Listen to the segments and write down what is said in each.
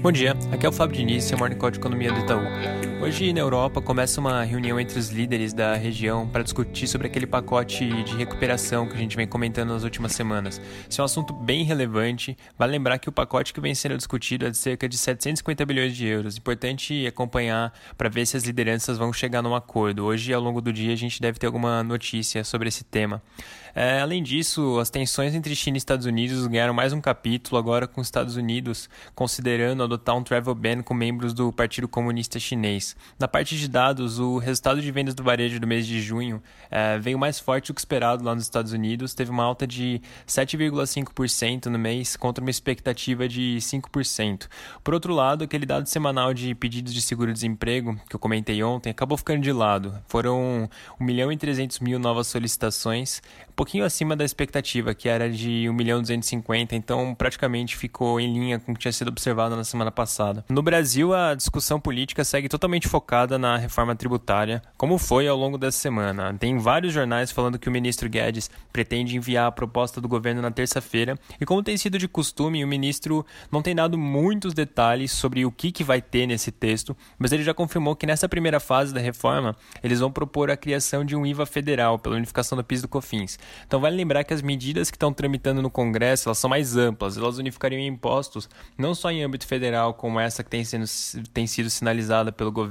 Bom dia, aqui é o Fábio Diniz, seu Morning Call de Economia do Itaú. Hoje na Europa começa uma reunião entre os líderes da região para discutir sobre aquele pacote de recuperação que a gente vem comentando nas últimas semanas. Esse é um assunto bem relevante. Vale lembrar que o pacote que vem sendo discutido é de cerca de 750 bilhões de euros. Importante acompanhar para ver se as lideranças vão chegar num acordo. Hoje, ao longo do dia, a gente deve ter alguma notícia sobre esse tema. É, além disso, as tensões entre China e Estados Unidos ganharam mais um capítulo agora com os Estados Unidos considerando adotar um travel ban com membros do Partido Comunista Chinês. Na parte de dados, o resultado de vendas do varejo do mês de junho é, veio mais forte do que esperado lá nos Estados Unidos, teve uma alta de 7,5% no mês contra uma expectativa de 5%. Por outro lado, aquele dado semanal de pedidos de seguro-desemprego que eu comentei ontem acabou ficando de lado. Foram 1 milhão e 300 mil novas solicitações, um pouquinho acima da expectativa, que era de 1 milhão e 250, então praticamente ficou em linha com o que tinha sido observado na semana passada. No Brasil, a discussão política segue totalmente focada na reforma tributária, como foi ao longo dessa semana. Tem vários jornais falando que o ministro Guedes pretende enviar a proposta do governo na terça-feira, e como tem sido de costume, o ministro não tem dado muitos detalhes sobre o que, que vai ter nesse texto, mas ele já confirmou que nessa primeira fase da reforma eles vão propor a criação de um IVA federal pela unificação do PIS do COFINS. Então vale lembrar que as medidas que estão tramitando no Congresso elas são mais amplas, elas unificariam impostos não só em âmbito federal, como essa que tem, sendo, tem sido sinalizada pelo governo,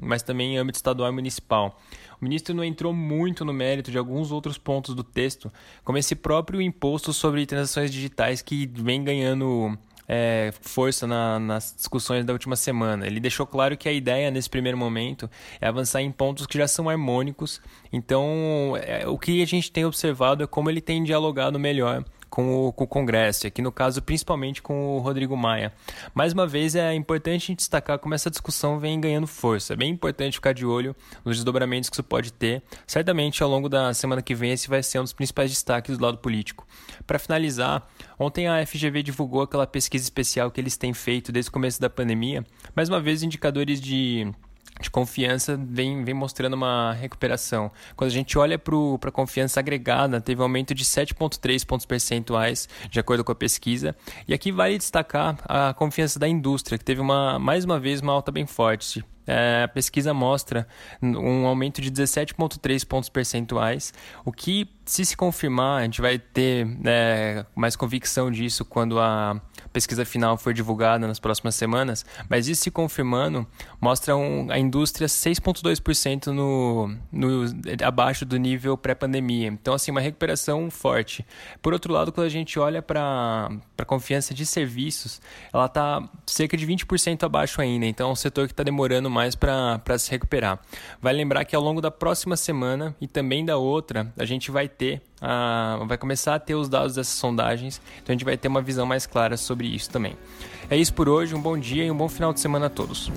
mas também em âmbito estadual e municipal. O ministro não entrou muito no mérito de alguns outros pontos do texto, como esse próprio imposto sobre transações digitais que vem ganhando é, força na, nas discussões da última semana. Ele deixou claro que a ideia nesse primeiro momento é avançar em pontos que já são harmônicos. Então, é, o que a gente tem observado é como ele tem dialogado melhor com o, com o Congresso, aqui no caso principalmente com o Rodrigo Maia. Mais uma vez é importante destacar como essa discussão vem ganhando força. É bem importante ficar de olho nos desdobramentos que isso pode ter. Certamente ao longo da semana que vem esse vai ser um dos principais destaques do lado político. Para finalizar, ontem a FGV divulgou aquela pesquisa especial que eles têm feito desde o começo da pandemia. Mais uma vez indicadores de de confiança vem, vem mostrando uma recuperação. Quando a gente olha para a confiança agregada, teve um aumento de 7,3 pontos percentuais, de acordo com a pesquisa. E aqui vale destacar a confiança da indústria, que teve uma, mais uma vez uma alta bem forte, é, a pesquisa mostra um aumento de 17,3 pontos percentuais, o que, se se confirmar, a gente vai ter é, mais convicção disso quando a pesquisa final for divulgada nas próximas semanas, mas isso se confirmando, mostra um, a indústria 6,2% no, no, abaixo do nível pré-pandemia. Então, assim, uma recuperação forte. Por outro lado, quando a gente olha para a confiança de serviços, ela está cerca de 20% abaixo ainda, então é um setor que está demorando mais para se recuperar. Vai lembrar que ao longo da próxima semana e também da outra, a gente vai ter, a, vai começar a ter os dados dessas sondagens, então a gente vai ter uma visão mais clara sobre isso também. É isso por hoje, um bom dia e um bom final de semana a todos.